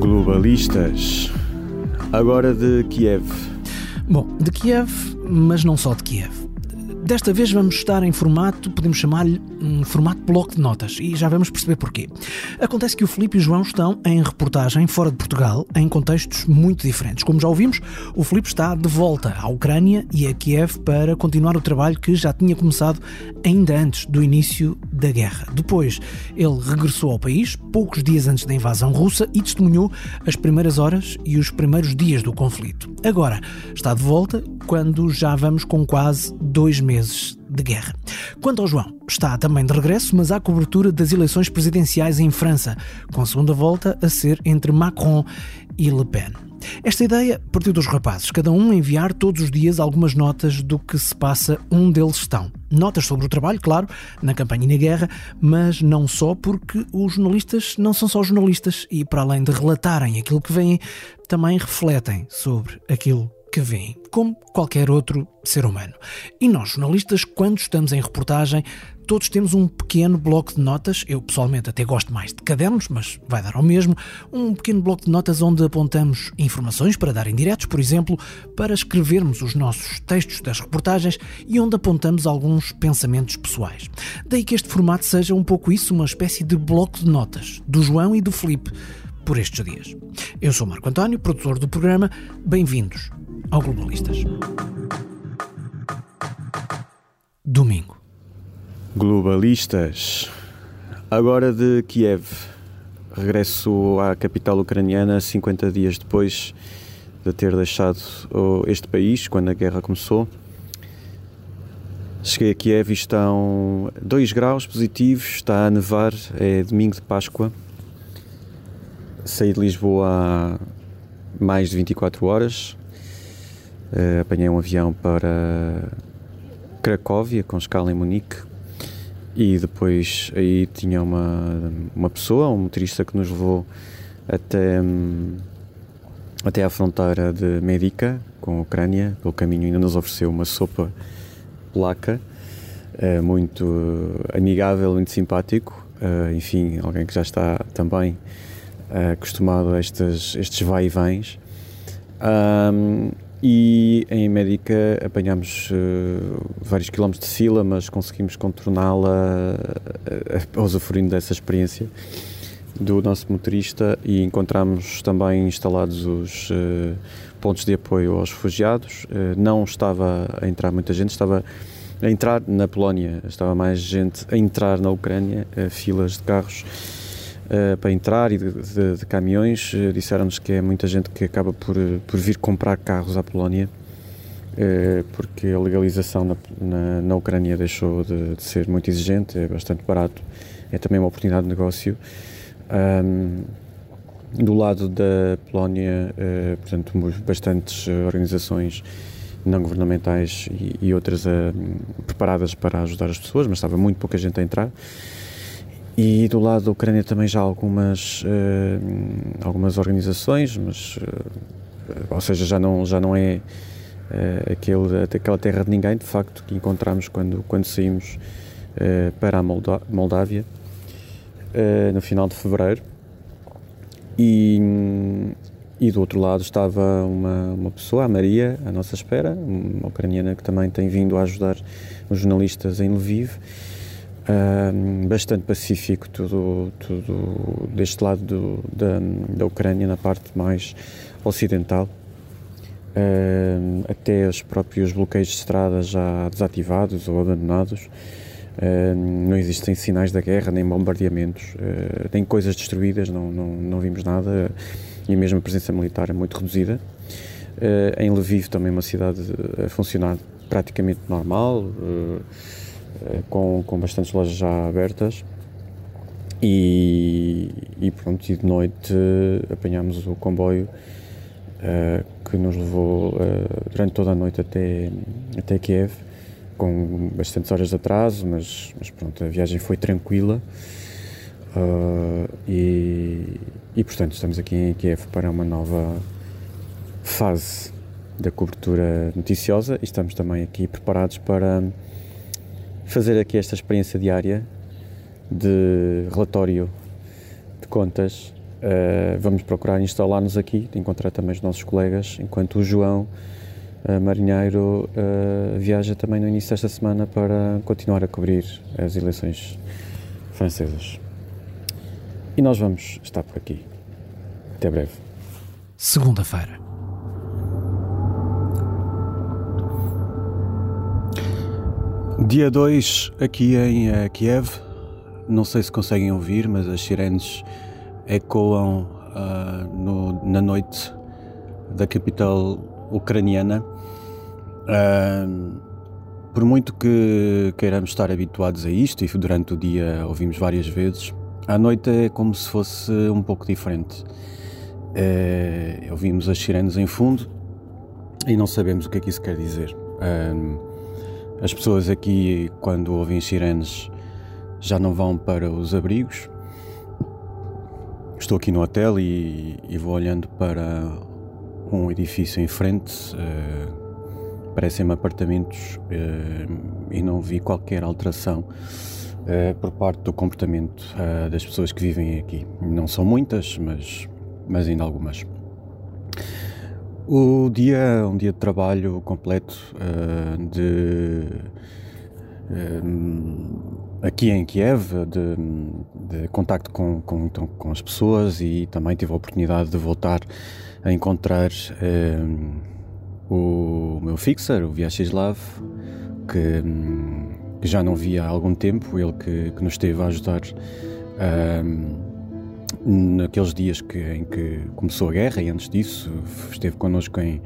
Globalistas. Agora de Kiev. Bom, de Kiev, mas não só de Kiev. Desta vez vamos estar em formato, podemos chamar-lhe um formato bloco de notas, e já vamos perceber porquê. Acontece que o Filipe e o João estão em reportagem fora de Portugal, em contextos muito diferentes. Como já ouvimos, o Filipe está de volta à Ucrânia e a Kiev para continuar o trabalho que já tinha começado ainda antes do início da guerra. Depois, ele regressou ao país, poucos dias antes da invasão russa, e testemunhou as primeiras horas e os primeiros dias do conflito. Agora, está de volta quando já vamos com quase dois meses de guerra. Quanto ao João, está também de regresso, mas há cobertura das eleições presidenciais em França, com a segunda volta a ser entre Macron e Le Pen. Esta ideia partiu dos rapazes, cada um enviar todos os dias algumas notas do que se passa onde deles estão. Notas sobre o trabalho, claro, na campanha e na guerra, mas não só porque os jornalistas não são só jornalistas e, para além de relatarem aquilo que veem, também refletem sobre aquilo que vêem, como qualquer outro ser humano. E nós, jornalistas, quando estamos em reportagem, todos temos um pequeno bloco de notas. Eu pessoalmente até gosto mais de cadernos, mas vai dar ao mesmo. Um pequeno bloco de notas onde apontamos informações para dar em diretos, por exemplo, para escrevermos os nossos textos das reportagens e onde apontamos alguns pensamentos pessoais. Daí que este formato seja um pouco isso, uma espécie de bloco de notas do João e do Felipe por estes dias. Eu sou Marco António, produtor do programa. Bem-vindos ao Globalistas. Domingo. Globalistas. Agora de Kiev. Regresso à capital ucraniana 50 dias depois de ter deixado este país, quando a guerra começou. Cheguei a Kiev e estão 2 graus positivos, está a nevar, é domingo de Páscoa. Saí de Lisboa há mais de 24 horas, Uh, apanhei um avião para Cracóvia, com escala em Munique, e depois aí tinha uma, uma pessoa, um motorista que nos levou até, um, até à fronteira de Medica, com a Ucrânia. Pelo caminho ainda nos ofereceu uma sopa polaca, uh, muito amigável, muito simpático. Uh, enfim, alguém que já está também acostumado a estes, estes vai e vens. Um, e em Médica apanhámos uh, vários quilómetros de fila, mas conseguimos contorná-la uh, usufruindo dessa experiência do nosso motorista e encontramos também instalados os uh, pontos de apoio aos refugiados. Uh, não estava a entrar muita gente, estava a entrar na Polónia, estava mais gente a entrar na Ucrânia, filas de carros uh, para entrar e de, de, de caminhões. Uh, Disseram-nos que é muita gente que acaba por, eh, por vir comprar carros à Polónia, uh, porque a legalização na, na, na Ucrânia deixou de, de, ser muito exigente, é bastante barato, é também uma oportunidade de negócio. Um, do lado da Polónia, portanto, bastantes organizações não governamentais e, e outras preparadas para ajudar as pessoas, mas estava muito pouca gente a entrar. E do lado da Ucrânia também já algumas, uh, algumas organizações, mas, uh, ou seja, já não, já não é uh, aquele, aquela terra de ninguém, de facto, que encontramos quando, quando saímos para a Moldávia, no final de fevereiro. E, e do outro lado estava uma, uma pessoa, a Maria, à nossa espera, uma ucraniana que também tem vindo a ajudar os jornalistas em Lviv bastante pacífico, tudo, tudo deste lado do, da, da Ucrânia, na parte mais ocidental. Uh, até os próprios bloqueios de estrada já desativados ou abandonados. Uh, não existem sinais da guerra, nem bombardeamentos, uh, nem coisas destruídas, não, não, não vimos nada. E a presença militar é muito reduzida. em Lviv, também uma cidade a funcionar praticamente normal. Eh, com, com bastantes lojas já abertas. E, e pronto, e de noite apanhámos o comboio uh, que nos levou uh, durante toda a noite até, até Kiev, com bastantes horas de atraso, mas, mas pronto, a viagem foi tranquila. Uh, e, e portanto estamos aqui em Kiev para uma nova fase da cobertura noticiosa e estamos também aqui preparados para fazer aqui esta experiência diária de relatório de contas. Uh, vamos procurar instalar-nos aqui, encontrar também os nossos colegas, enquanto o João uh, Marinheiro uh, viaja também no início desta semana para continuar a cobrir as eleições francesas. E nós vamos estar por aqui. Até breve. Segunda-feira. Dia 2 aqui em uh, Kiev. Não sei se conseguem ouvir, mas as sirenes ecoam uh, no, na noite da capital ucraniana. Uh, por muito que queiramos estar habituados a isto, e durante o dia ouvimos várias vezes, à noite é como se fosse um pouco diferente. É, ouvimos as sirenes em fundo e não sabemos o que é que isso quer dizer. As pessoas aqui, quando ouvem sirenes, já não vão para os abrigos. Estou aqui no hotel e, e vou olhando para um edifício em frente. Uh, Parecem-me apartamentos uh, e não vi qualquer alteração uh, por parte do comportamento das pessoas que vivem aqui. Não são muitas, mas, mas ainda algumas. O dia é um dia de trabalho completo uh, de aqui em Kiev de, de contacto com, com, então, com, as pessoas e também tive a oportunidade de voltar a encontrar o meu fixer, o Vyacheslav, que que já não via há algum tempo, ele que, que nos esteve a ajudar naqueles dias que, em que começou a guerra e antes disso esteve connosco em,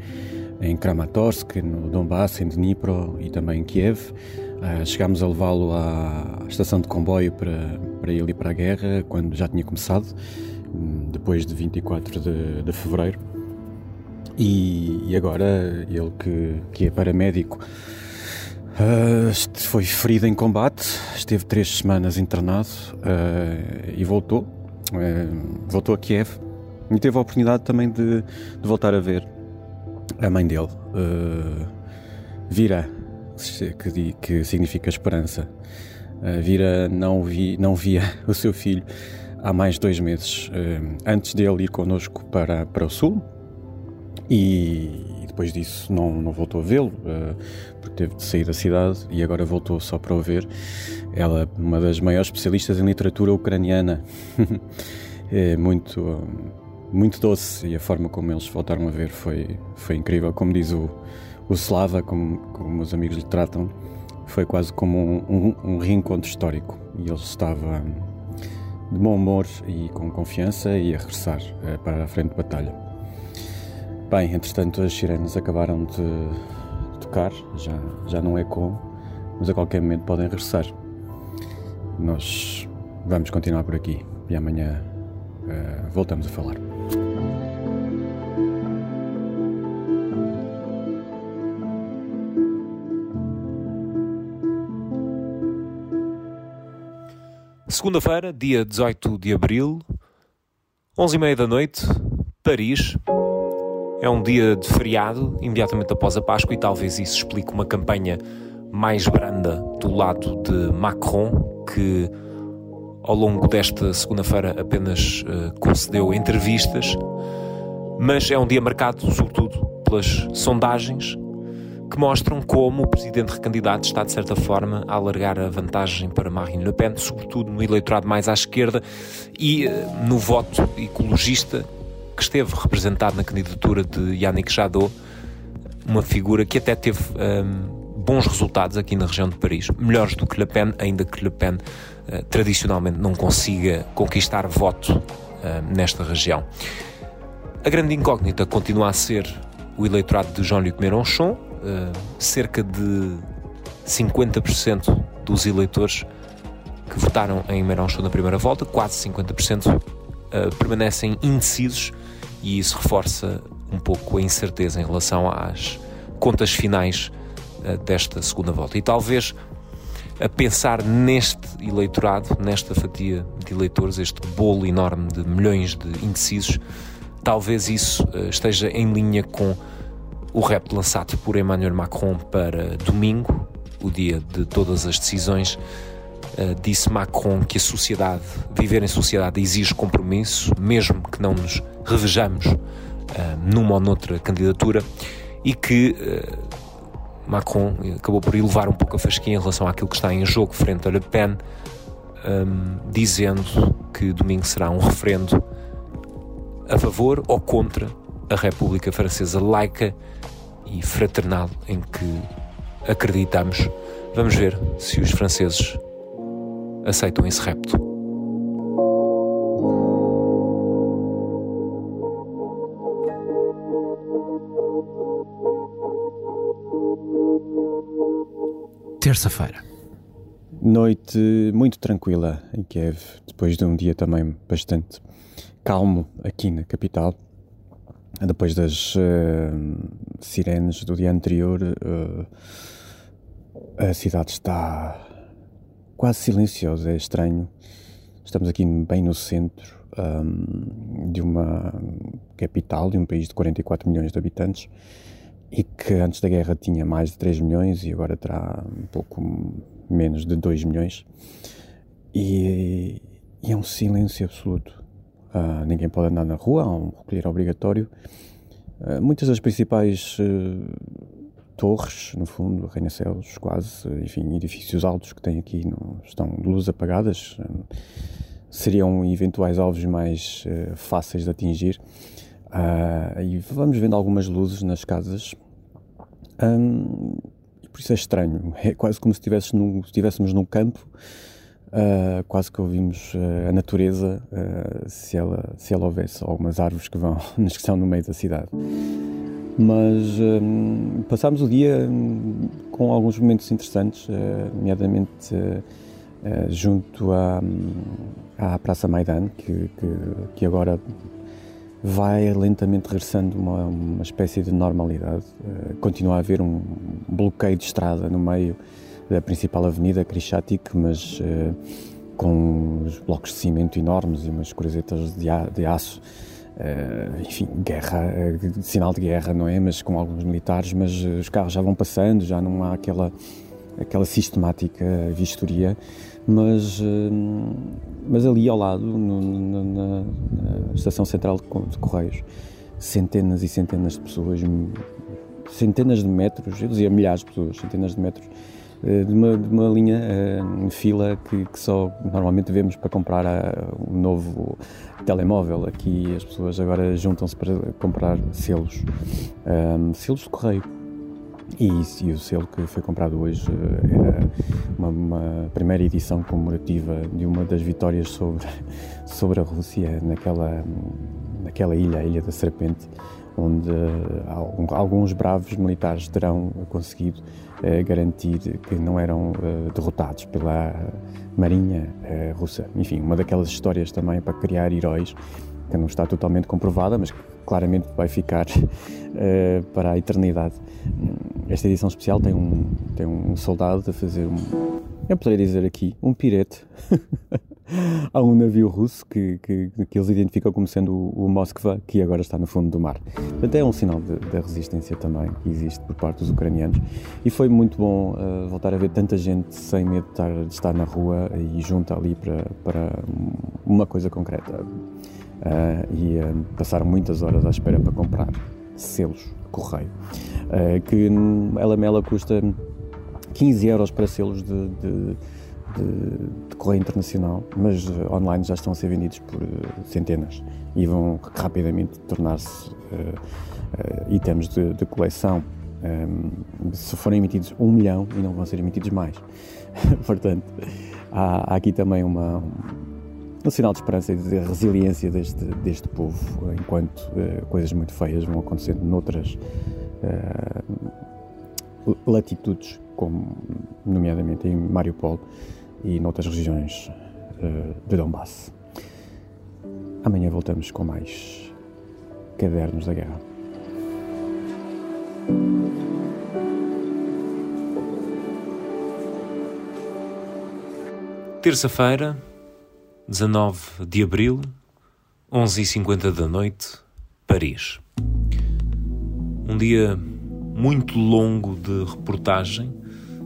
em Kramatorsk, no Donbass, em Dnipro e também em Kiev. Uh, chegámos a levá-lo à estação de comboio para, para ele ir para a guerra quando já tinha começado, depois de 24 de, de fevereiro. E, e agora ele que, que é paramédico Uh, foi ferido em combate, esteve três semanas internado uh, e voltou. Uh, voltou a Kiev e teve a oportunidade também de, de voltar a ver a mãe dele. Vira, que, que significa esperança. Vira não, vi, não via o seu filho há mais dois meses. Antes dele ir connosco para, para o sul, e, depois disso não, não voltou a vê-lo, uh, porque teve de sair da cidade e agora voltou só para o ver. Ela, uma das maiores especialistas em literatura ucraniana, é muito, muito doce e a forma como eles voltaram a ver foi, foi incrível. Como diz o, o Slava, como, como os amigos lhe tratam, foi quase como um, um, um reencontro histórico e ele estava de bom humor e com confiança e a regressar uh, para a frente de batalha. Bem, entretanto as sirenes acabaram de tocar, já, já não é como, mas a qualquer momento podem regressar. Nós vamos continuar por aqui e amanhã uh, voltamos a falar. Segunda-feira, dia 18 de abril, 11h30 da noite, Paris. É um dia de feriado, imediatamente após a Páscoa, e talvez isso explique uma campanha mais branda do lado de Macron, que ao longo desta segunda-feira apenas uh, concedeu entrevistas, mas é um dia marcado, sobretudo, pelas sondagens que mostram como o presidente recandidato está, de certa forma, a alargar a vantagem para Marine Le Pen, sobretudo no eleitorado mais à esquerda e uh, no voto ecologista, que esteve representado na candidatura de Yannick Jadot, uma figura que até teve um, bons resultados aqui na região de Paris, melhores do que Le Pen, ainda que Le Pen uh, tradicionalmente não consiga conquistar voto uh, nesta região. A grande incógnita continua a ser o eleitorado de Jean-Luc Mélenchon, uh, cerca de 50% dos eleitores que votaram em Mélenchon na primeira volta, quase 50%, uh, permanecem indecisos e isso reforça um pouco a incerteza em relação às contas finais uh, desta segunda volta. E talvez a pensar neste eleitorado, nesta fatia de eleitores, este bolo enorme de milhões de indecisos, talvez isso uh, esteja em linha com o rap lançado por Emmanuel Macron para domingo, o dia de todas as decisões. Uh, disse Macron que a sociedade, viver em sociedade exige compromisso, mesmo que não nos revejamos uh, numa ou noutra candidatura, e que uh, Macron acabou por elevar um pouco a fasquinha em relação àquilo que está em jogo frente a Le Pen, um, dizendo que domingo será um referendo a favor ou contra a República Francesa laica e fraternal em que acreditamos. Vamos ver se os franceses aceitam esse repto. Terça-feira. Noite muito tranquila em Kiev, depois de um dia também bastante calmo aqui na capital. Depois das uh, sirenes do dia anterior, uh, a cidade está quase silenciosa, é estranho. Estamos aqui bem no centro um, de uma capital, de um país de 44 milhões de habitantes e que antes da guerra tinha mais de 3 milhões e agora terá um pouco menos de 2 milhões. E, e é um silêncio absoluto. Uh, ninguém pode andar na rua, há um recolher obrigatório. Uh, muitas das principais uh, torres, no fundo, arranha-céus, quase, enfim, edifícios altos que tem aqui não, estão de luz apagadas. seriam eventuais alvos mais fáceis de atingir. e vamos vendo algumas luzes nas casas. Um, por isso é estranho. É quase como se estivéssemos num campo Uh, quase que ouvimos uh, a natureza uh, se, ela, se ela houvesse algumas árvores que vão que estão no meio da cidade. Mas um, passámos o dia um, com alguns momentos interessantes, nomeadamente junto à, à Praça Maidan, que, que, que, agora vai lentamente regressando uma, uma espécie de normalidade. continua a haver um bloqueio de estrada no meio da principal avenida, Krishatik, mas uh, com os blocos de cimento enormes e umas cruzetas de, de aço. Uh, enfim, guerra, uh, sinal de guerra, não é? Mas com alguns militares, mas os carros já vão passando, já não há aquela, aquela sistemática vistoria. Mas, mas ali ao lado, no, no, na, na, estação central de, Correios, centenas e centenas de pessoas, centenas de metros, eu dizia milhares de pessoas, centenas de metros eh, de uma, de uma linha uh, fila que, que, só normalmente vemos para comprar uh, um novo telemóvel. Aqui as pessoas agora juntam-se para comprar selos, um, selos de correio. E, e, o selo que foi comprado hoje era uma, uma, primeira edição comemorativa de uma das vitórias sobre, sobre a Rússia naquela, naquela ilha, a Ilha da Serpente, onde alguns bravos militares terão conseguido eh, garantir que não eram eh, derrotados pela Marinha eh, Russa. Enfim, uma daquelas histórias também para criar heróis que não está totalmente comprovada, mas claramente vai ficar para a eternidade. Esta edição especial tem um, tem um soldado a fazer um, eu poderia dizer aqui, um pirete há um navio russo que, que, que, eles identificam como sendo o, o Moskva, que agora está no fundo do mar. Portanto, é um sinal da resistência também que existe por parte dos ucranianos. E foi muito bom uh, voltar a ver tanta gente sem medo de estar, de estar na rua e junta ali para, para uma coisa concreta. Uh, e uh, passaram muitas horas à espera para comprar selos correio, que ela mela custa 15 euros para selos de, de de, de correio internacional, mas uh, online já estão a ser vendidos por uh, centenas e vão rapidamente tornar-se uh, itens de, de coleção. Um, se forem emitidos um milhão e não vão ser emitidos mais. Portanto, há, há, aqui também uma, um, um, sinal de esperança e de resiliência deste, deste povo, enquanto coisas muito feias vão acontecendo noutras latitudes, como nomeadamente em Mariupol e noutras regiões uh, de Donbass. Amanhã voltamos com mais Cadernos da Guerra. Terça-feira, 19 de abril, 11h50 da noite, Paris. Um dia muito longo de reportagem.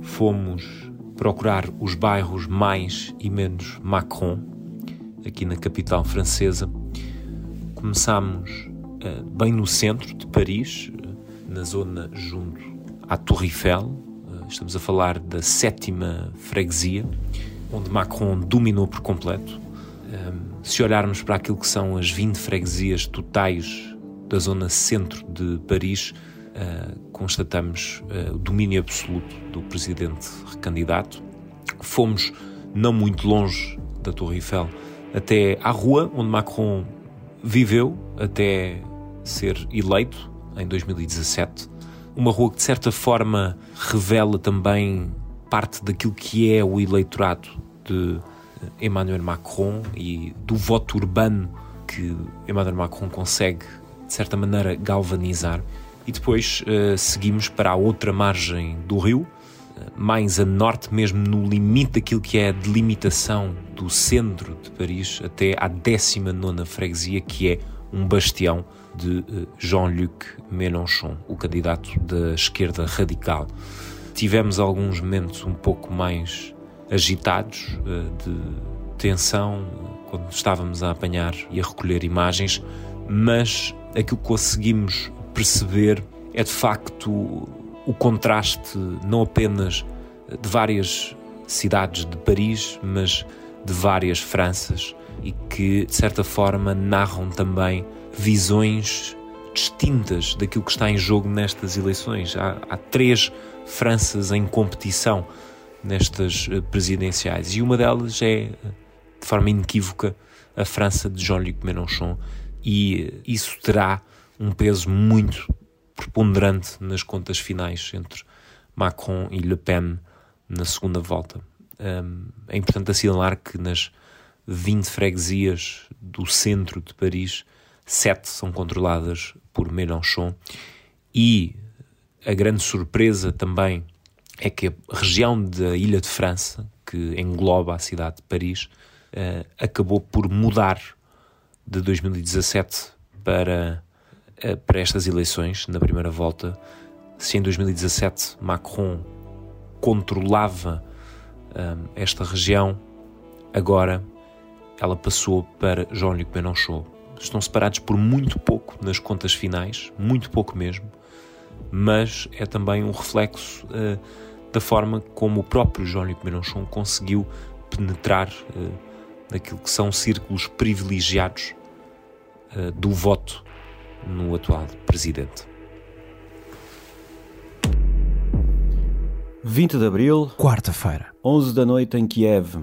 Fomos procurar os bairros mais e menos Macron, aqui na capital francesa. Começámos uh, bem no centro de Paris, uh, na zona junto à Torre Eiffel. Uh, estamos a falar da sétima freguesia onde Macron dominou por completo. se olharmos para aquilo que são as 20 freguesias totais da zona centro de Paris, constatamos uh, o domínio absoluto do presidente recandidato. Fomos não muito longe da Torre Eiffel até à rua onde Macron viveu até ser eleito em 2017. Uma rua que de certa forma revela também parte daquilo que é o eleitorado de Emmanuel Macron e do voto urbano que Emmanuel Macron consegue, de certa maneira, galvanizar. E depois uh, seguimos para a outra margem do rio, uh, mais a norte, mesmo no limite daquilo que é a delimitação do centro de Paris até à 19 freguesia, que é um bastião de uh, Jean-Luc Mélenchon, o candidato da esquerda radical. Tivemos alguns momentos um pouco mais agitados, eh, de tensão, quando estávamos a apanhar e a recolher imagens, mas aquilo que conseguimos perceber é de facto o contraste não apenas de várias cidades de Paris, mas de várias Franças e que de certa forma narram também visões distintas daquilo que está em jogo nestas eleições. Há, há três Franças em competição nestas eh, presidenciais e uma delas é, de forma inequívoca, a França de Jean-Luc Mélenchon e eh, isso terá um peso muito preponderante nas contas finais entre Macron e Le Pen na segunda volta. É importante assinalar que nas 20 freguesias do centro de Paris, sete são controladas por Mélenchon e a grande surpresa também é que a região da Ilha de França, que engloba a cidade de Paris, uh, acabou por mudar de 2017 para, para estas eleições, na primeira volta. Se em 2017 Macron controlava uh, esta região, agora ela passou para Jean-Luc Mélenchon. Estão separados por muito pouco nas contas finais, muito pouco mesmo mas é também um reflexo uh, da forma como o próprio Jean-Luc Mélenchon conseguiu penetrar uh, naquilo que são círculos privilegiados uh, do voto no atual presidente. 20 de abril, quarta-feira, 11 da noite em Kiev.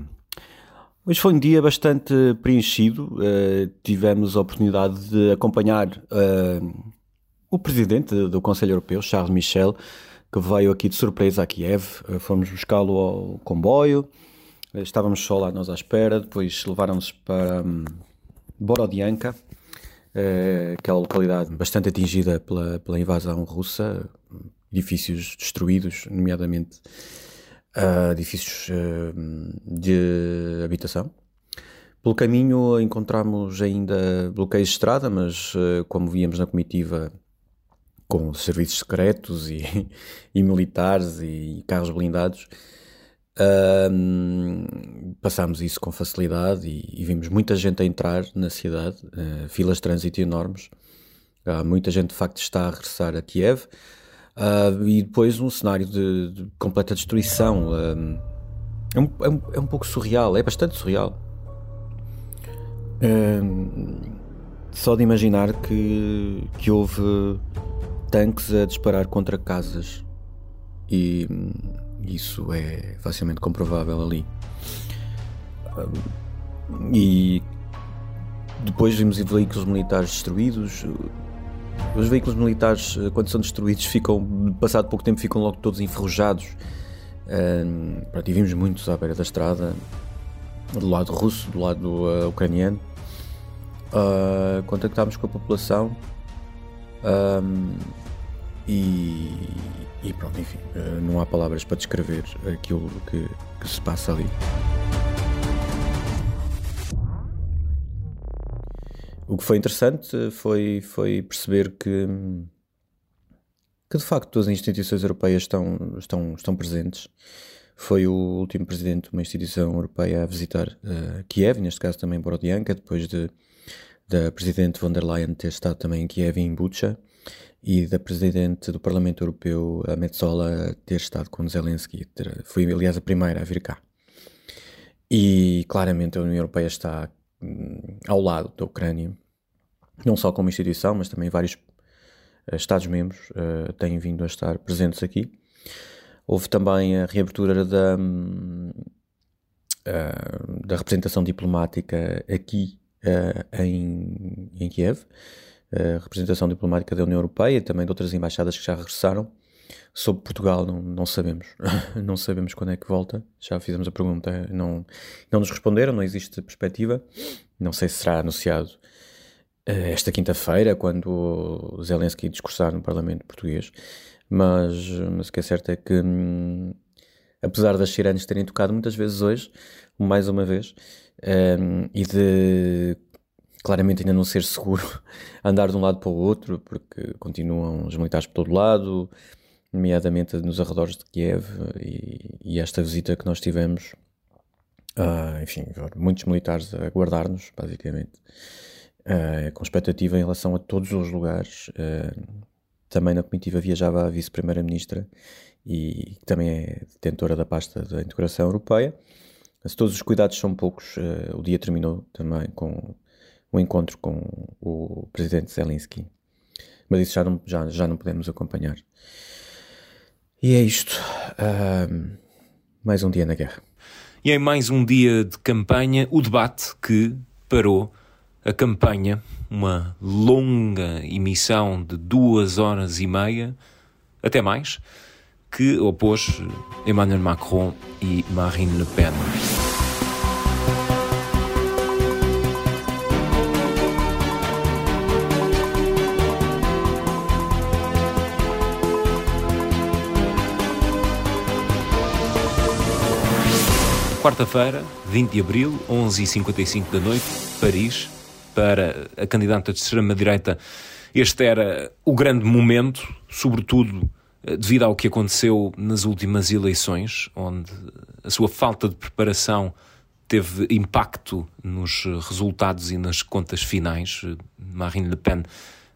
Hoje foi um dia bastante preenchido. Uh, tivemos a oportunidade de acompanhar uh, o presidente do Conselho Europeu, Charles Michel, que veio aqui de surpresa a Kiev. Eh, fomos buscá-lo ao comboio, estávamos só lá nós à espera, depois levaram-nos para um, Borodianka, é, aquela localidade bastante atingida pela, pela invasão russa, edifícios destruídos, nomeadamente uh, edifícios uh, de habitação. Pelo caminho encontramos ainda bloqueios de estrada, mas uh, como víamos na comitiva com serviços secretos e, e militares e carros blindados. Passámos isso com facilidade e, e, vimos muita gente a entrar na cidade, uh, filas de trânsito enormes. Uh, muita gente de facto está a regressar a Kiev uh, e depois um cenário de, de completa destruição. É um, é, um, é, um, pouco surreal, é bastante surreal. só de imaginar que, que houve tanques a disparar contra casas e isso é facilmente comprovável ali. E depois vimos veículos militares destruídos. Os veículos militares, quando são destruídos, ficam, passado pouco tempo, ficam logo todos enferrujados. Um, pronto, e vimos muitos à beira da estrada, do lado russo, do lado uh, ucraniano. Uh, contactámos com a população um, e, e pronto, enfim, eh, não há palavras para descrever aquilo que, que se passa ali. O que foi interessante foi, foi perceber que, que de facto as instituições europeias estão, estão, estão presentes. Foi o último presidente de uma instituição europeia a visitar uh, Kiev, neste caso também Borodianka, depois de da presidente von der Leyen ter estado também em Kiev e em Bucha e da presidente do Parlamento Europeu, a Metzola, ter estado com Zelensky. Foi, aliás, a primeira a vir cá. E claramente a União Europeia está hum, ao lado da Ucrânia, não só como instituição, mas também vários uh, Estados-membros uh, têm vindo a estar presentes aqui. Houve também a reabertura da, uh, da representação diplomática aqui em, em Kiev a representação diplomática da União Europeia e também de outras embaixadas que já regressaram. Sobre Portugal não, não sabemos, não sabemos quando é que volta. Já fizemos a pergunta, não, não nos responderam, não existe perspectiva. Não sei se será anunciado uh, esta quinta-feira, quando Zelensky discursar no Parlamento Português. Mas, mas o que é certo é que, hum, apesar das sirenes terem tocado muitas vezes hoje, mais uma vez, um, e de claramente ainda não ser seguro andar de um lado para o outro, porque continuam os militares por todo lado, nomeadamente nos arredores de Kiev, e, e esta visita que nós tivemos, uh, enfim, muitos militares a guardar-nos, basicamente, uh, com expectativa em relação a todos os lugares. Uh, também na comitiva viajava a vice-primeira-ministra e que também é detentora da pasta da integração europeia. Se todos os cuidados são poucos, o dia terminou também com o encontro com o presidente Zelensky. Mas isso já não, já, já não podemos acompanhar. E é isto. Uh, mais um dia na guerra. E em mais um dia de campanha, o debate que parou a campanha, uma longa emissão de duas horas e meia, até mais, que opôs Emmanuel Macron e Marine Le Pen. Quarta-feira, 20 de abril, 11h55 da noite, Paris, para a candidata de extrema-direita. Este era o grande momento, sobretudo eh, devido ao que aconteceu nas últimas eleições, onde a sua falta de preparação teve impacto nos resultados e nas contas finais. Marine Le Pen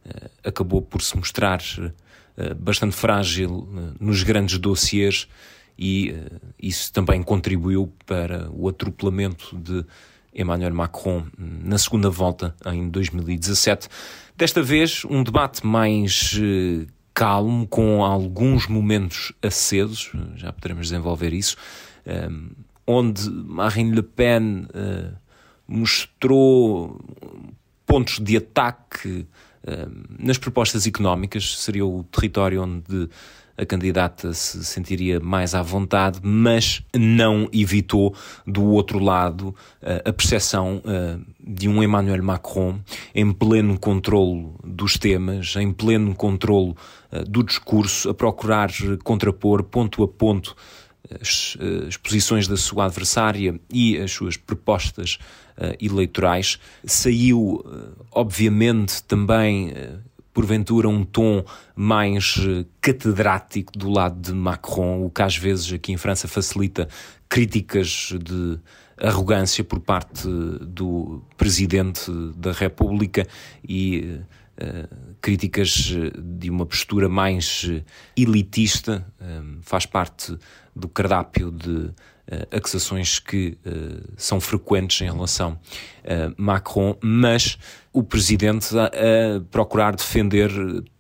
eh, acabou por se mostrar eh, bastante frágil nos grandes dossiers e uh, isso também contribuiu para o atropelamento de Emmanuel Macron na segunda volta em 2017. Desta vez, um debate mais uh, calmo, com alguns momentos acesos, já poderemos desenvolver isso, eh, onde Marine Le Pen uh, mostrou pontos de ataque nas propostas económicas, seria o território onde a candidata se sentiria mais à vontade, mas não evitou, do outro lado, a percepção de um Emmanuel Macron em pleno controle dos temas, em pleno controle do discurso, a procurar contrapor ponto a ponto as, as posições da sua adversária e as suas propostas eleitorais. Saiu, obviamente, também porventura um tom mais eh, catedrático do lado de Macron, o que às vezes aqui em França facilita críticas de arrogância por parte do presidente da República e uh, críticas de uma postura mais elitista, um, faz parte do cardápio de acusações que uh, são frequentes em relação a Macron, mas o presidente a, a, procurar defender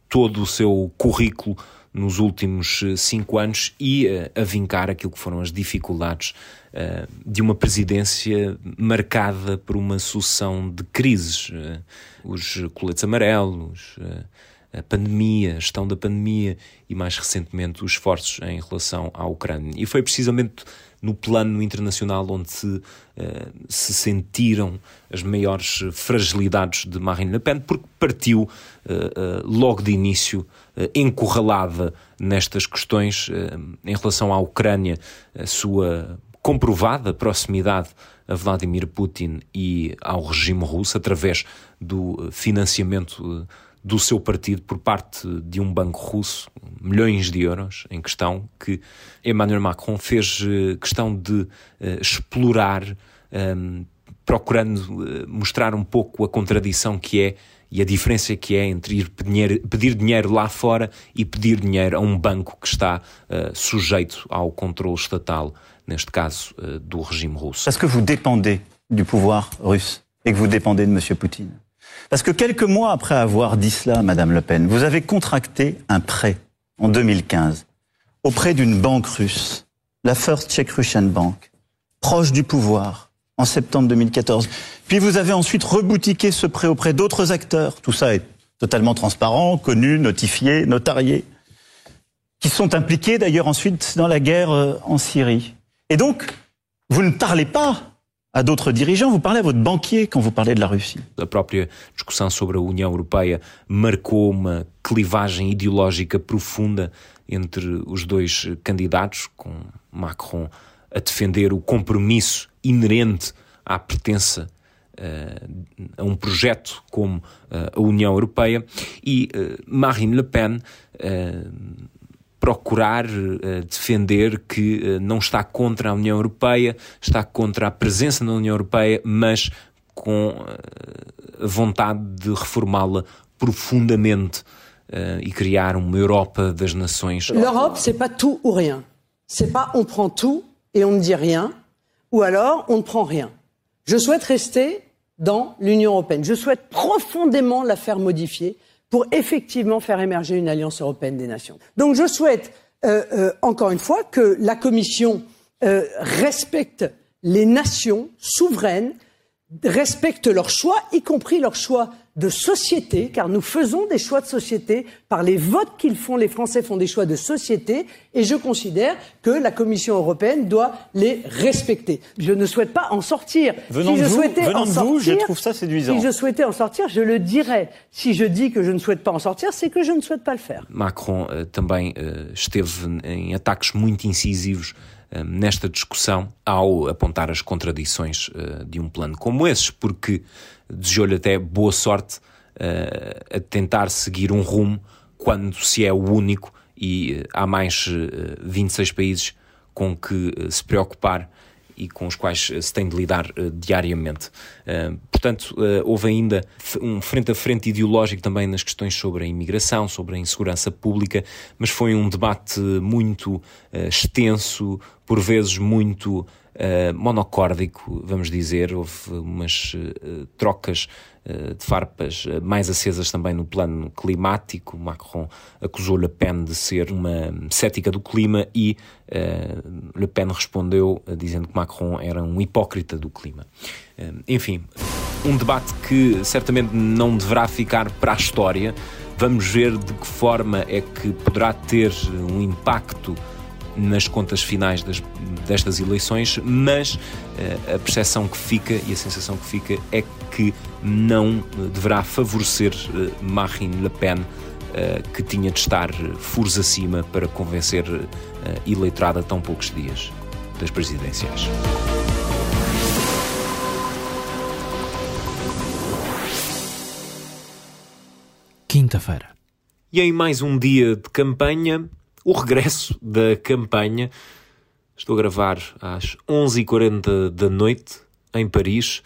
todo o seu currículo nos últimos cinco anos e a, vincar aquilo que foram as dificuldades de uma presidência marcada por uma sucessão de crises. os coletes amarelos, a pandemia, a gestão da pandemia e, mais recentemente, os esforços em relação à Ucrânia. E foi precisamente no plano internacional onde se, uh, se sentiram as maiores fragilidades de Marine Le Pen, porque partiu uh, uh, logo de início encurralada nestas questões em relação à Ucrânia, a sua comprovada proximidade a Vladimir Putin e ao regime russo através do financiamento do seu partido por parte de um banco russo, milhões de euros em questão, que Emmanuel Macron fez eh, questão de uh, explorar, um, ehm, procurando uh, mostrar um pouco a contradição que é e a diferença que é entre ir pedir, dinheiro lá fora e pedir dinheiro a um banco que está uh, sujeito ao controle estatal, neste caso do regime russo. Parce que vous dépendez du pouvoir russe et que vous dépendez de M. Poutine. Parce que quelques mois après avoir dit cela, Madame Le Pen, vous avez contracté un prêt en 2015 auprès d'une banque russe, la First Czech Russian Bank, proche du pouvoir, en septembre 2014. Puis vous avez ensuite reboutiqué ce prêt auprès d'autres acteurs. Tout ça est totalement transparent, connu, notifié, notarié, qui sont impliqués d'ailleurs ensuite dans la guerre euh, en Syrie. Et donc, vous ne parlez pas a d'autres dirigeants, vous parlez à votre banquier quand vous parlez de la Russie. A própria discussão sobre a União Europeia marcou uma clivagem ideológica profunda entre os dois candidatos, com Macron a defender o compromisso inerente à pertença uh, a um projeto como uh, a União Europeia e uh, Marine Le Pen procurar uh, defender que uh, não está contra a União Europeia, está contra a presença na União Europeia, mas com uh, vontade de reformá-la profundamente e criar uma Europa das nações. L'Europe, c'est pas tout ou rien. C'est pas on prend tout et on ne dit rien, ou alors on ne prend rien. Je souhaite rester dans l'Union européenne. Je souhaite profondément la faire modifier pour effectivement faire émerger une alliance européenne des nations. Donc je souhaite, euh, euh, encore une fois, que la Commission euh, respecte les nations souveraines respectent leurs choix, y compris leurs choix de société, car nous faisons des choix de société par les votes qu'ils font. Les Français font des choix de société, et je considère que la Commission européenne doit les respecter. Je ne souhaite pas en sortir. Venant si je de vous, souhaitais venant en de sortir, vous, je trouve ça séduisant. Si je souhaitais en sortir, je le dirais. Si je dis que je ne souhaite pas en sortir, c'est que je ne souhaite pas le faire. Macron uh, também uh, esteve em ataques muito incisivos nesta discussão ao apontar as contradições eh, de um plano como esse, porque desejou-lhe até boa sorte eh, a tentar seguir um rumo quando se é o único e há mais 26 países com que se preocupar e com os quais se tem de lidar uh, diariamente. Uh, portanto, uh, houve ainda um frente a frente ideológico também nas questões sobre a imigração, sobre a insegurança pública, mas foi um debate muito extenso, por vezes muito uh, monocórdico, vamos dizer. Houve umas uh, trocas de farpas mais acesas também no plano climático. Macron acusou Le Pen de ser uma cética do clima e Le Pen respondeu dizendo que Macron era um hipócrita do clima. enfim, um debate que certamente não deverá ficar para a história. Vamos ver de que forma é que poderá ter um impacto nas contas finais das, destas eleições, mas uh, a percepção que fica e a sensação que fica é que não deverá favorecer uh, Marine Le Pen, que tinha de estar furos acima para convencer a eleitorado a tão poucos dias das presidenciais. Quinta-feira. E em mais um dia de campanha, o regresso da campanha. Estou a gravar às 11h40 da noite, em Paris.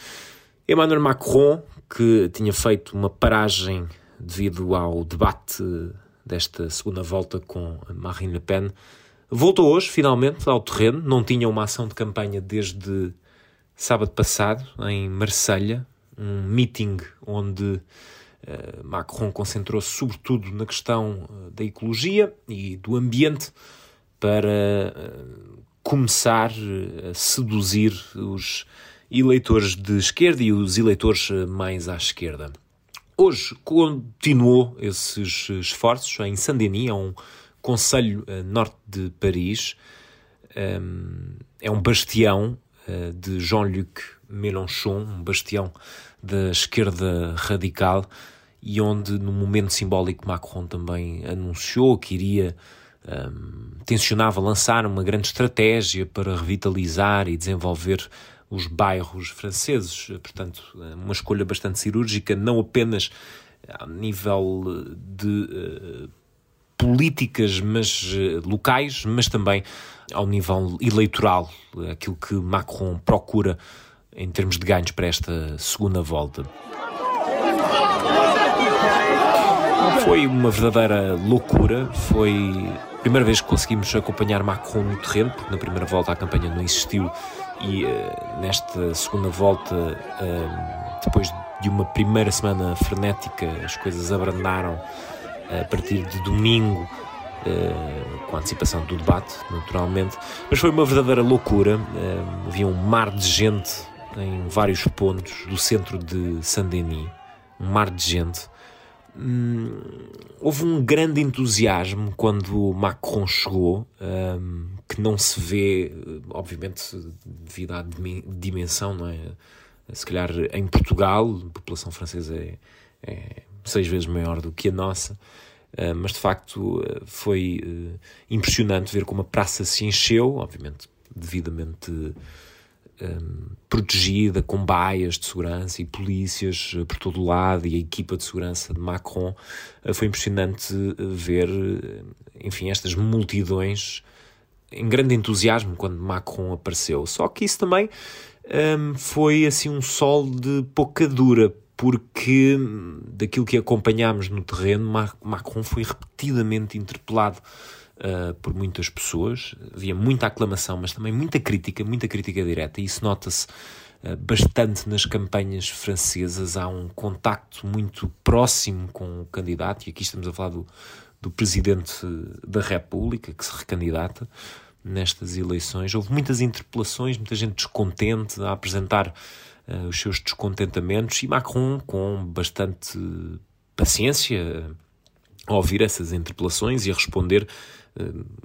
Emmanuel Macron, que tinha feito uma paragem devido ao debate desta segunda volta com Marine Le Pen, voltou hoje, finalmente, ao terreno. Não tinha uma ação de campanha desde sábado passado, em Marselha, um meeting onde Macron concentrou-se sobretudo na questão eh, da ecologia e do ambiente para eh, começar a seduzir os eleitores de esquerda e os eleitores mais à esquerda. Hoje continuou esses esforços em Saint-Denis, é um conselho norte de Paris. É um bastião de Jean-Luc Mélenchon, um bastião da esquerda radical e onde, no momento simbólico, Macron também anunciou que iria um, tencionava lançar uma grande estratégia para revitalizar e desenvolver os bairros franceses. Portanto, uma escolha bastante cirúrgica, não apenas a nível de uh, políticas mas uh, locais, mas também ao nível eleitoral, aquilo que Macron procura em termos de ganhos para esta segunda volta. Foi uma verdadeira loucura, foi a primeira vez que conseguimos acompanhar Macron no terreno, porque na primeira volta a campanha não existiu e uh, nesta segunda volta, uh, depois de uma primeira semana frenética, as coisas abrandaram uh, a partir de domingo. com a antecipação do debate, naturalmente, mas foi uma verdadeira loucura. havia um mar de gente em vários pontos do centro de Saint-Denis, um mar de gente. Hum, houve um grande entusiasmo quando Macron chegou, um, que não se vê, obviamente, devido à dimensão, não é? Se calhar em Portugal, a população francesa é, é seis vezes maior do que a nossa, uh, mas de facto foi uh, impressionante ver como a praça se encheu, obviamente, devidamente um, protegida, com baias de segurança e polícias eh, por todo o lado e a equipa de segurança de Macron. Uh, foi impressionante eh, ver, enfim, estas multidões em grande entusiasmo quando Macron apareceu. Só que isso também um, foi assim um sol de pouca dura, porque hum, daquilo que acompanhámos no terreno, Macron foi repetidamente interpelado uh, por muitas pessoas. Havia muita aclamação, mas também muita crítica, muita crítica direta. E isso nota-se uh, bastante nas campanhas francesas. Há um contacto muito próximo com o candidato, e aqui estamos a falar do, do presidente da República, que se recandidata nestas eleições. Houve muitas interpelações, muita gente descontente a apresentar uh, os seus descontentamentos e Macron, com bastante paciência, a ouvir essas interpelações e a responder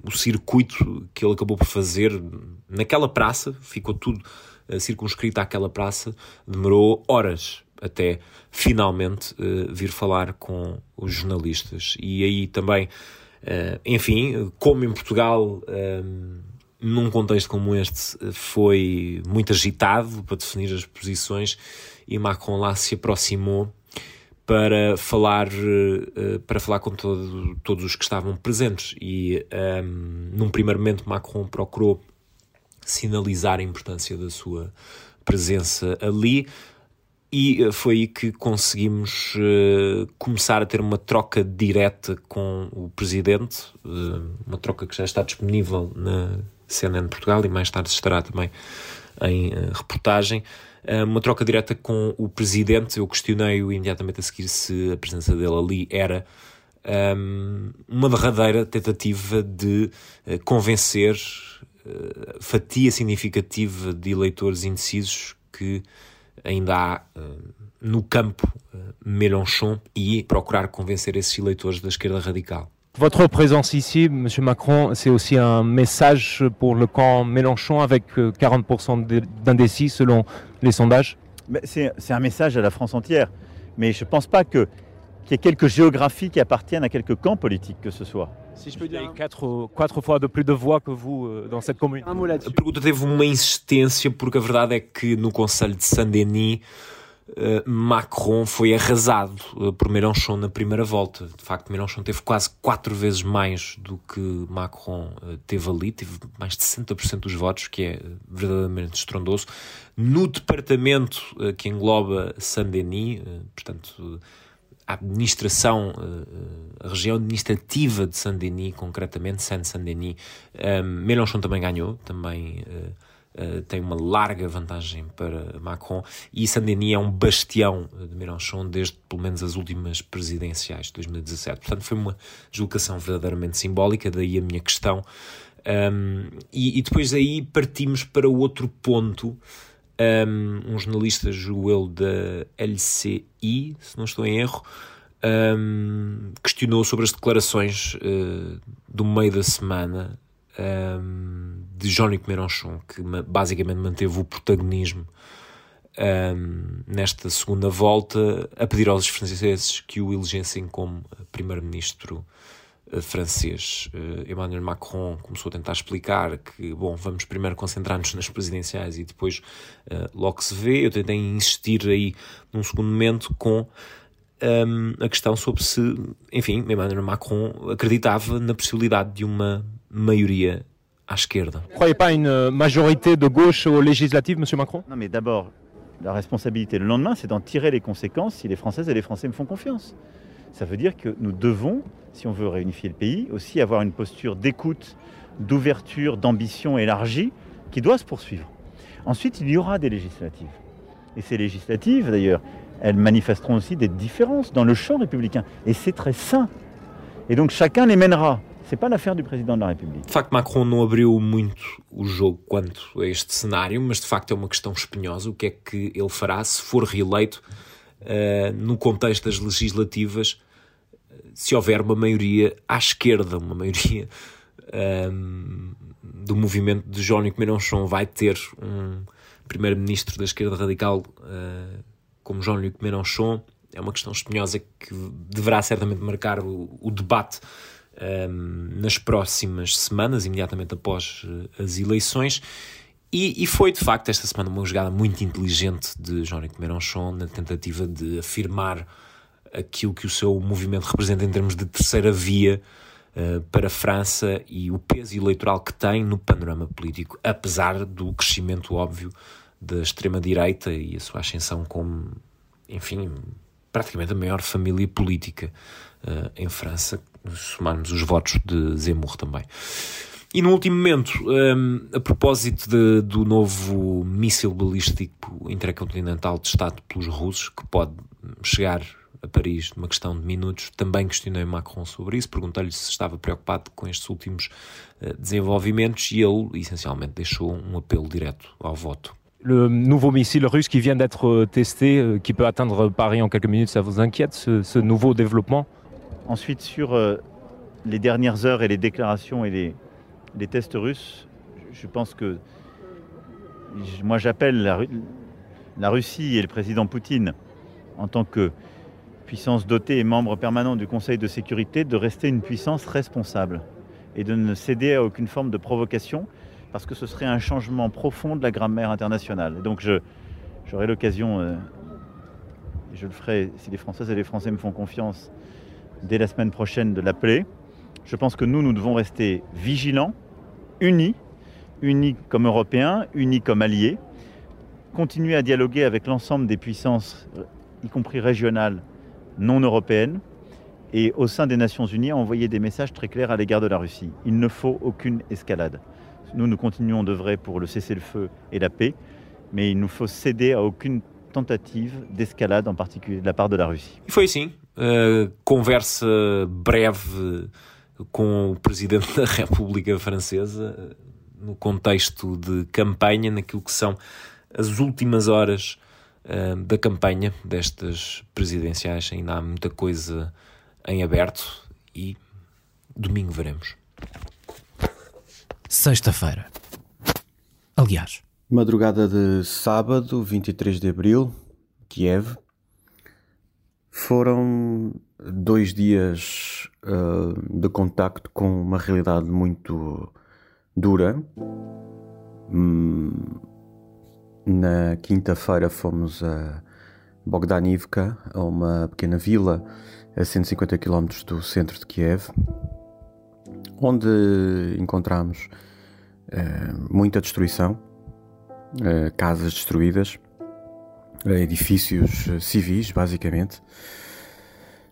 o circuito que ele acabou por fazer naquela praça, ficou tudo uh, circunscrito àquela praça, demorou horas até finalmente uh, vir falar com os jornalistas. E aí também, uh, enfim, como em Portugal, num contexto como este, foi muito agitado para definir as posições e Macron lá se aproximou para falar, uh, para falar com todo, todos os que estavam presentes. E um, ehm, num primeiro momento, Macron procurou sinalizar a importância da sua presença ali. E eh, foi aí que conseguimos uh, começar a ter uma troca direta com o presidente, uh, uma troca que já está disponível na CNN Portugal e mais tarde estará também em uh, reportagem. Eh, uma troca direta com o presidente. Eu questionei-o imediatamente a seguir se a presença dele ali era um, ehm, uma derradeira tentativa de uh, convencer fatia significativa de eleitores indecisos que ainda há no campo Mélenchon e procurar convencer esses eleitores da esquerda radical. Votre présence ici, M. Macron, c'est aussi un message pour le camp Mélenchon avec 40% d'indécis selon les sondages? C'est un message à la France entière. Mais je ne pense pas qu'il y ait quelques géographies qui appartiennent à quelques camps politiques que ce soit. Si je peux dire quatre, quatre fois de plus de voix que vous euh, dans cette commune. A pergunta teve uma insistência porque a verdade é que no Conselho de Saint-Denis Macron foi arrasado uh, por Mélenchon na primeira volta. De facto, Mélenchon teve quase quatro vezes mais do que Macron uh, teve ali, teve mais de 60% dos votos, que é verdadeiramente estrondoso. No departamento que engloba Saint-Denis, portanto, a administração, a região administrativa de Saint-Denis, concretamente, Saint-Saint-Denis, Mélenchon também ganhou, também eh, tem uma larga vantagem para Macron e Saint-Denis é um bastião de Mélenchon desde pelo menos as últimas presidenciais de 2017. Portanto, foi uma deslocação verdadeiramente simbólica, daí a minha questão. Um, e, e, depois aí partimos para outro ponto. Um, um jornalista, Joel da LCI, se não estou em erro, um, questionou sobre as declarações uh, do meio da semana um, de Jean-Luc Mélenchon, que basicamente manteve o protagonismo um, nesta segunda volta, a pedir aos franceses que o elegessem como primeiro-ministro uh, francês. Uh, Emmanuel Macron começou a tentar explicar que, bom, vamos primeiro concentrar-nos nas presidenciais e depois logo se vê. Eu tentei insistir aí num segundo momento com um, a questão sobre se, enfim, Emmanuel Macron acreditava na possibilidade de uma maioria à esquerda. Croyez pas une majorité de gauche aux législatives, Monsieur Macron? Non, mais d'abord, la responsabilité le lendemain, c'est d'en tirer les conséquences si les Françaises et les Français me font confiance. Ça veut dire que nous devons, si on veut réunifier le pays, aussi avoir une posture d'écoute, d'ouverture, d'ambition élargie qui doit se poursuivre. Ensuite, il y aura des législatives. Et ces législatives, d'ailleurs, elles manifesteront aussi des différences dans le champ républicain. Et c'est très sain. Et donc chacun les mènera. C'est pas l'affaire du président de la République. De facto, Macron não abriu muito o jogo quanto a este cenário, mas de facto é uma questão espinhosa. O que é que ele fará se for reeleito uh, no contexto das legislativas, se houver uma maioria à esquerda, uma maioria uh, do movimento de Jean-Luc Mélenchon, vai ter um primeiro-ministro da esquerda radical uh, como Jean-Luc Mélenchon, é uma questão espinhosa que deverá certamente marcar o, o debate um, nas próximas semanas, imediatamente após uh, as eleições. E, e, foi de facto esta semana uma jogada muito inteligente de Jean-Luc Mélenchon na tentativa de afirmar aquilo que o seu movimento representa em termos de terceira via uh, para a França e o peso eleitoral que tem no panorama político, apesar do crescimento óbvio da extrema-direita e a sua ascensão como, enfim, praticamente a maior família política uh, em França, somarmos os votos de Zemmour também. E no último momento, um, a propósito de, do novo míssil balístico intercontinental testado pelos russos, que pode chegar a Paris numa questão de minutos, também questionei Macron sobre isso, perguntei-lhe se estava preocupado com estes últimos uh, desenvolvimentos e ele, essencialmente, deixou um apelo direto ao voto le nouveau missile russe qui vient d'être testé, euh, qui peut atteindre Paris en quelques minutes, ça vous inquiète, ce, nouveau développement Ensuite, sur euh, les dernières heures et les déclarations et les, tests russes, je pense que moi j'appelle la, la, Russie et le président Poutine en tant que puissance dotée et membre permanent du Conseil de sécurité de rester une puissance responsable et de ne céder à aucune forme de provocation parce que ce serait un changement profond de la grammaire internationale. donc j'aurai l'occasion, euh, je le ferai si les Françaises et les Français me font confiance, dès la semaine prochaine de l'appeler. Je pense que nous, nous devons rester vigilants, unis, unis comme Européens, unis comme alliés, continuer à dialoguer avec l'ensemble des puissances, y compris régionales, non européennes, et au sein des Nations Unies, envoyer des messages très clairs à l'égard de la Russie. Il ne faut aucune escalade. Nous, nous continuons d'œuvrer pour le cessez-le-feu et la paix, mais il nous faut céder à aucune tentative d'escalade, en particulier de la part de la Russie. Foi assim, uh, conversa breve com o Presidente da República Francesa, no contexto de campanha, naquilo que são as últimas horas uh, da campanha destas presidenciais. Ainda há muita coisa em aberto e domingo veremos. sexta-feira. Aliás, madrugada de sábado, 23 de abril, Kiev. Foram dois dias uh, de contacto com uma realidade muito dura. Hum, na quinta-feira fomos a Bogdanivka, a uma pequena vila a 150 km do centro de Kiev onde encontramos uh, muita destruição, uh, casas destruídas, edifícios civis, basicamente.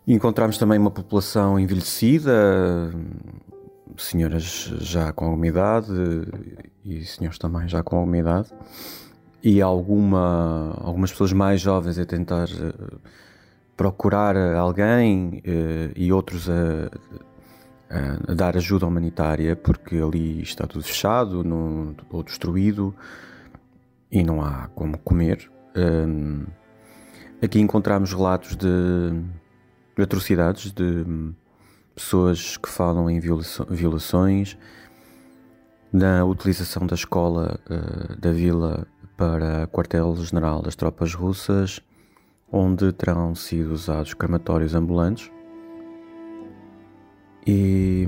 Encontramos também uma população envelhecida, senhoras já com alguma idade e senhores também já com alguma idade, e alguma, algumas pessoas mais jovens a tentar procurar alguém e outros a a dar ajuda humanitária porque ali está tudo fechado ou destruído e não há como comer. Um, aqui encontramos relatos de, de, atrocidades, de pessoas que falam em violações, na utilização da escola uh, da vila para quartel-general das tropas russas, onde terão sido usados crematórios ambulantes. E,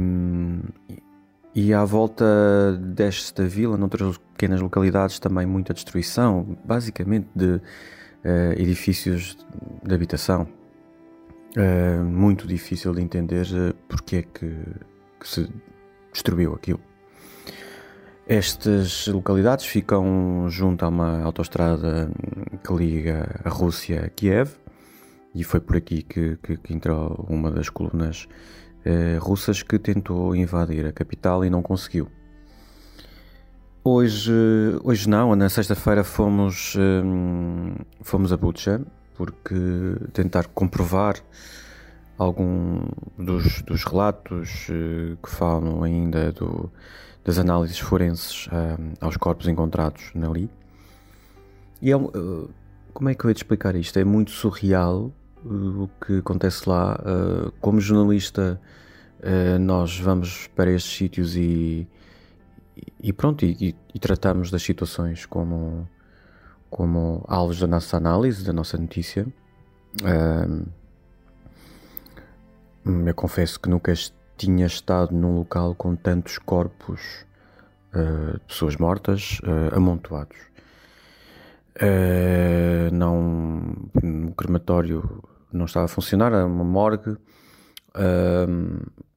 e à volta desta vila, noutras pequenas localidades, também muita destruição, basicamente de uh, edifícios de habitação. Uh, muito difícil de entender uh, porque é que, que se destruiu aquilo. Estas localidades ficam junto a uma autoestrada que liga a Rússia a Kiev e foi por aqui que, que, que entrou uma das colunas eh, russas que tentou invadir a capital e não conseguiu. Hoje, hoje não, na sexta-feira fomos, eh, fomos a Bucha porque tentar comprovar algum dos, dos relatos eh, que falam ainda do, das análises forenses uh, aos corpos encontrados ali. E é, uh, como é que eu ia te explicar isto? É muito surreal o que acontece lá. como jornalista, nós vamos para estes sítios e, e pronto, e, e, tratamos das situações como, como alvos da nossa análise, da nossa notícia. eu confesso que nunca tinha estado num local com tantos corpos de pessoas mortas amontoados. Uh, não, o crematório não estava a funcionar, era uma morgue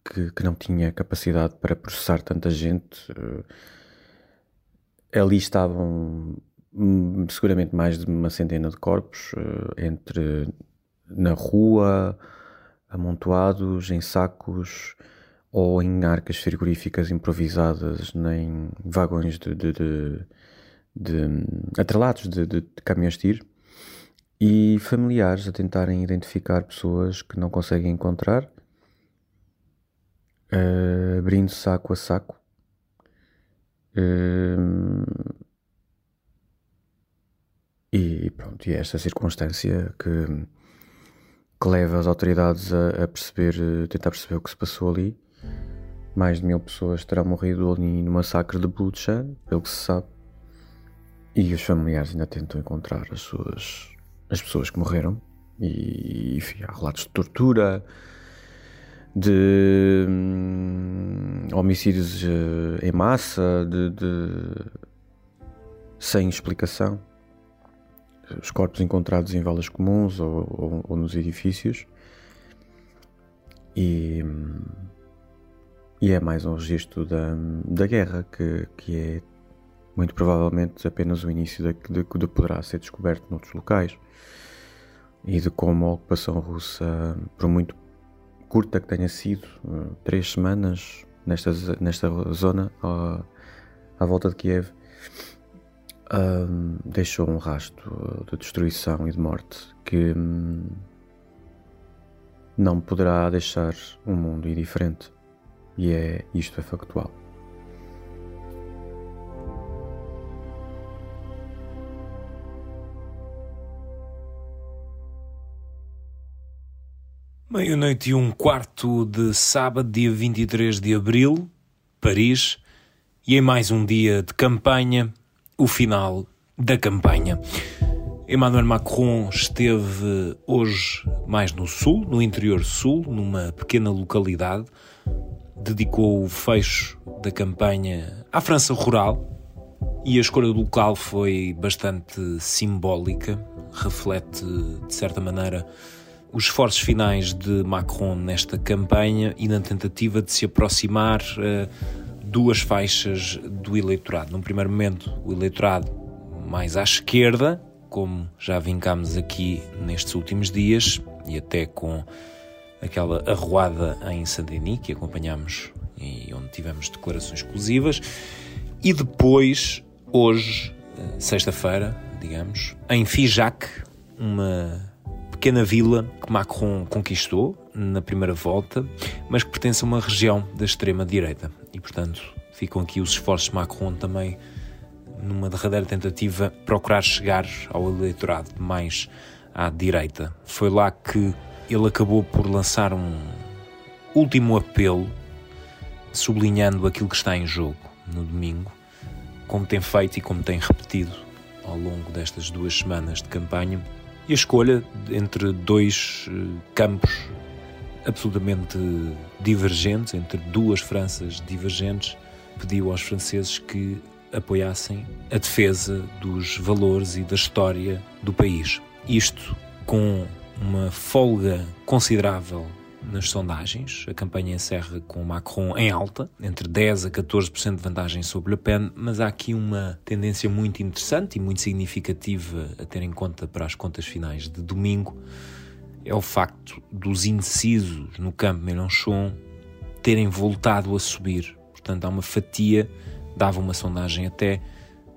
que, que, não tinha capacidade para processar tanta gente. ali estavam hum, seguramente mais de uma centena de corpos entre na rua, amontoados em sacos ou em arcas frigoríficas improvisadas, nem vagões de, de, de, de atrelados de, de, de caminhões de tiro, e familiares a tentarem identificar pessoas que não conseguem encontrar, uh, abrindo saco a saco. Uh, e pronto, e é esta circunstância que que leva as autoridades a, a perceber, a tentar perceber o que se passou ali. Mais de mil pessoas terão morrido ali no massacre de Bucha, pelo que se sabe. E os familiares ainda tentam encontrar as suas as pessoas que morreram. E enfim, há relatos de tortura, de hum, homicídios uh, em massa, de, de, sem explicação os corpos encontrados em valas comuns ou, ou, ou nos edifícios. E, e, é mais um registro da, da guerra que, que é muito provavelmente apenas o início de, de poderá ser descoberto noutros locais e de como a ocupação russa, por muito curta que tenha sido, três semanas nesta, nesta zona à, à volta de Kiev, um, deixou um rastro de destruição e de morte que um, não poderá deixar um mundo indiferente. E é isto é factual. Meia-noite e um quarto de sábado, dia 23 de abril, Paris, e em mais um dia de campanha o final da campanha. Emmanuel Macron esteve hoje mais no sul, no interior sul, numa pequena localidade. Dedicou o fecho da campanha à França rural e a escolha do local foi bastante simbólica, reflete de certa maneira os esforços finais de Macron nesta campanha e na tentativa de se aproximar uh, duas faixas do eleitorado. Num primeiro momento, o eleitorado mais à esquerda, como já vincámos aqui nestes últimos dias, e até com aquela arruada em Saint-Denis que acompanhámos e onde tivemos declarações exclusivas, e depois, hoje, sexta-feira, digamos, em Figeac, uma pequena vila que Macron conquistou na primeira volta, mas que pertence a uma região da extrema-direita. E, portanto, ficam aqui os esforços de Macron também numa derradeira tentativa procurar chegar ao eleitorado mais à direita. Foi lá que ele acabou por lançar um último apelo, sublinhando aquilo que está em jogo no domingo, como tem feito e como tem repetido ao longo destas duas semanas de campanha, e a escolha entre dois eh, campos absolutamente divergentes, entre duas Franças divergentes, pediu aos franceses que apoiassem a defesa dos valores e da história do país. Isto com uma folga considerável nas sondagens. A campanha encerra com Macron em alta, entre 10 a 14% de vantagem sobre Le Pen, mas há aqui uma tendência muito interessante e muito significativa a ter em conta para as contas finais de domingo. É o facto dos indecisos no campo Mélenchon terem voltado a subir. Portanto, há uma fatia, dava uma sondagem até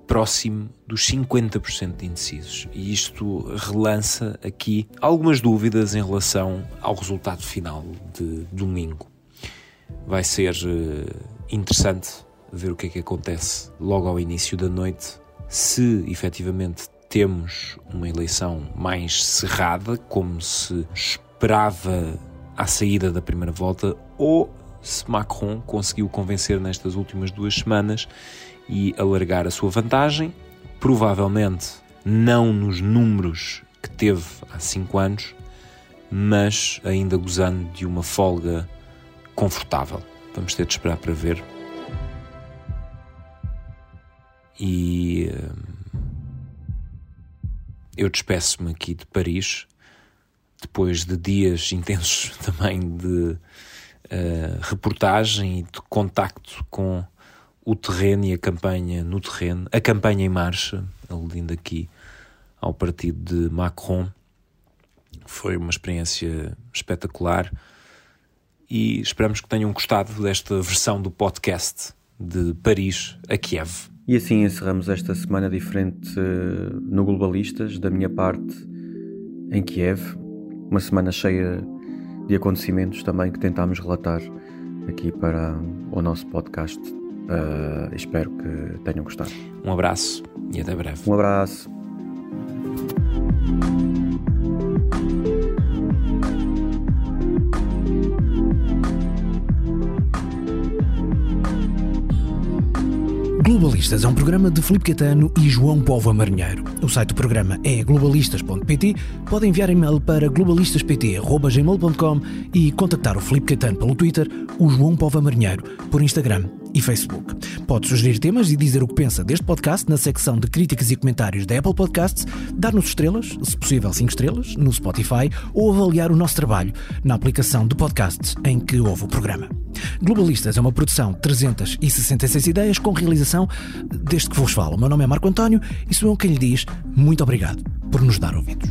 próximo dos 50% de indecisos. E isto relança aqui algumas dúvidas em relação ao resultado final de domingo. Vai ser uh, interessante ver o que é que acontece logo ao início da noite, se efetivamente temos uma eleição mais cerrada, como se esperava à saída da primeira volta, ou se Macron conseguiu convencer nestas últimas duas semanas e alargar a sua vantagem, provavelmente não nos números que teve há cinco anos, mas ainda gozando de uma folga confortável. Vamos ter de esperar para ver. E hum, eu despeço-me aqui de Paris, depois de dias intensos também de uh, reportagem e de contacto com o terreno e a campanha no terreno, a campanha em marcha, aludindo aqui ao partido de Macron. Foi uma experiência espetacular e esperamos que tenham gostado desta versão do podcast de Paris a Kiev. E assim encerramos esta semana diferente eh, no Globalistas, da minha parte, em Kiev. Uma semana cheia de acontecimentos também que tentámos relatar aqui para o nosso podcast Uh, espero que tenham gostado. Um abraço e até breve. Um abraço. Globalistas é um programa de Filipe Catano e João Povo Marinheiro. O site do programa é globalistas.pt. Podem enviar e-mail para globalistaspt.gmail.com e contactar o Filipe Catano pelo Twitter, o João Povo Marinheiro por Instagram e Facebook. Pode sugerir temas e dizer o que pensa deste podcast na secção de críticas e comentários da Apple Podcasts, dar-nos estrelas, se possível 5 estrelas, no Spotify ou avaliar o nosso trabalho na aplicação de podcasts em que ouve o programa. Globalistas é uma produção de 366 ideias com realização deste que vos falo. O meu nome é Marco António e sou eu quem lhe diz muito obrigado por nos dar ouvidos.